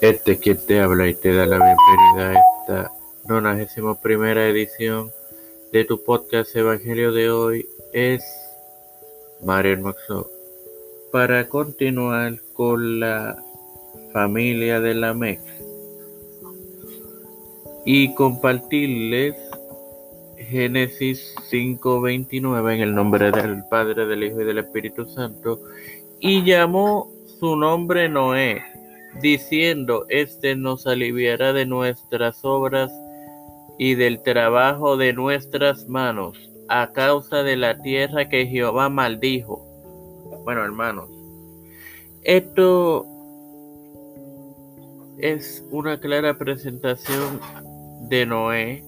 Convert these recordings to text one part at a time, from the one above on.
Este quien te habla y te da la bienvenida a esta 91 primera edición de tu podcast Evangelio de hoy es Mario Maxo. Para continuar con la familia de la MEC y compartirles Génesis 5:29 en el nombre del Padre, del Hijo y del Espíritu Santo y llamó su nombre Noé diciendo, Este nos aliviará de nuestras obras y del trabajo de nuestras manos, a causa de la tierra que Jehová maldijo. Bueno, hermanos, esto es una clara presentación de Noé,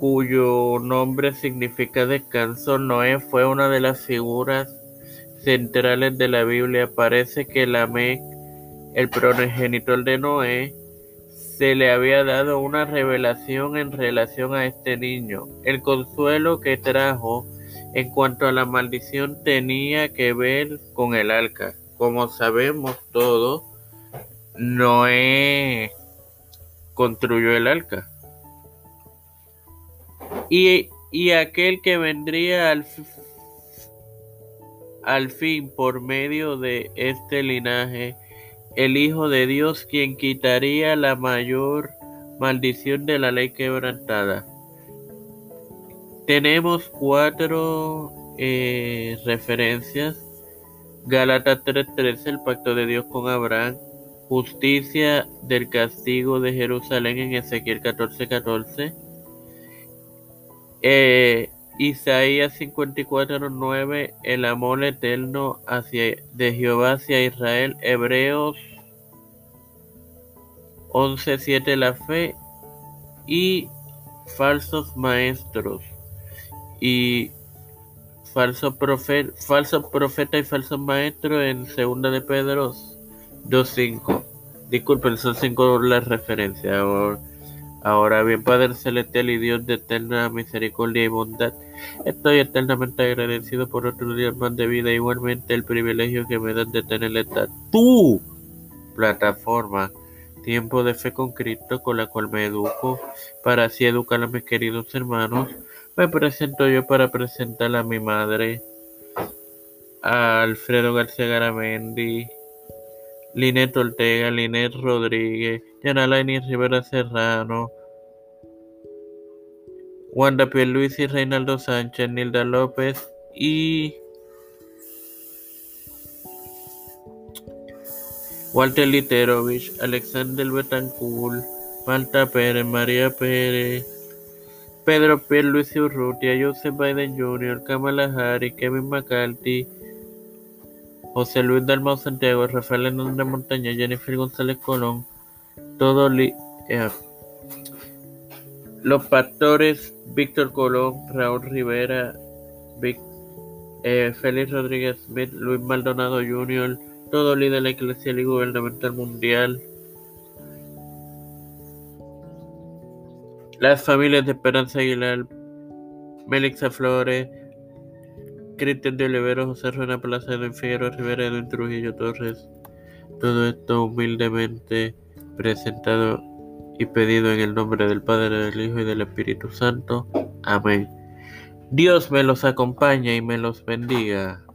cuyo nombre significa descanso. Noé fue una de las figuras centrales de la Biblia. Parece que la Lamec el progenitor de Noé, se le había dado una revelación en relación a este niño. El consuelo que trajo en cuanto a la maldición tenía que ver con el arca. Como sabemos todos, Noé construyó el arca. Y, y aquel que vendría al, al fin por medio de este linaje el Hijo de Dios, quien quitaría la mayor maldición de la ley quebrantada. Tenemos cuatro eh, referencias. Gálatas 3:13, el pacto de Dios con Abraham. Justicia del castigo de Jerusalén en Ezequiel 14:14. 14. Eh, Isaías 54:9 El amor eterno hacia, de Jehová hacia Israel. Hebreos 11:7 La fe y falsos maestros y falso profeta, falso profeta y falso maestro en segunda de Pedro 2:5. Disculpen, son cinco las referencias. Ahora, ahora bien, Padre celestial y Dios de eterna misericordia y bondad Estoy eternamente agradecido por otro día más de vida, igualmente el privilegio que me dan de tener esta tu plataforma, Tiempo de Fe con Cristo, con la cual me educo, para así educar a mis queridos hermanos. Me presento yo para presentar a mi madre, a Alfredo García Garamendi, Linet Ortega, Linet Rodríguez, Yanalaini Rivera Serrano, Wanda y Reinaldo Sánchez, Nilda López y Walter Literovich, Alexander Betancourt, Malta Pérez, María Pérez, Pedro Pierluisi Urrutia, Joseph Biden Jr., Kamala Harris, Kevin McCarthy, José Luis Dalmau Santiago, Rafael Hernández Montaña, Jennifer González Colón, todo li eh, los pastores Víctor Colón, Raúl Rivera, eh, Félix Rodríguez Smith, Luis Maldonado Jr., todo líder eclesial y gubernamental mundial. Las familias de Esperanza Aguilar, Melixa Flores, Cristian de Olivero, José Ruena Plaza, Edwin Figueroa Rivera, Edwin Trujillo Torres. Todo esto humildemente presentado y pedido en el nombre del Padre, del Hijo y del Espíritu Santo. Amén. Dios me los acompañe y me los bendiga.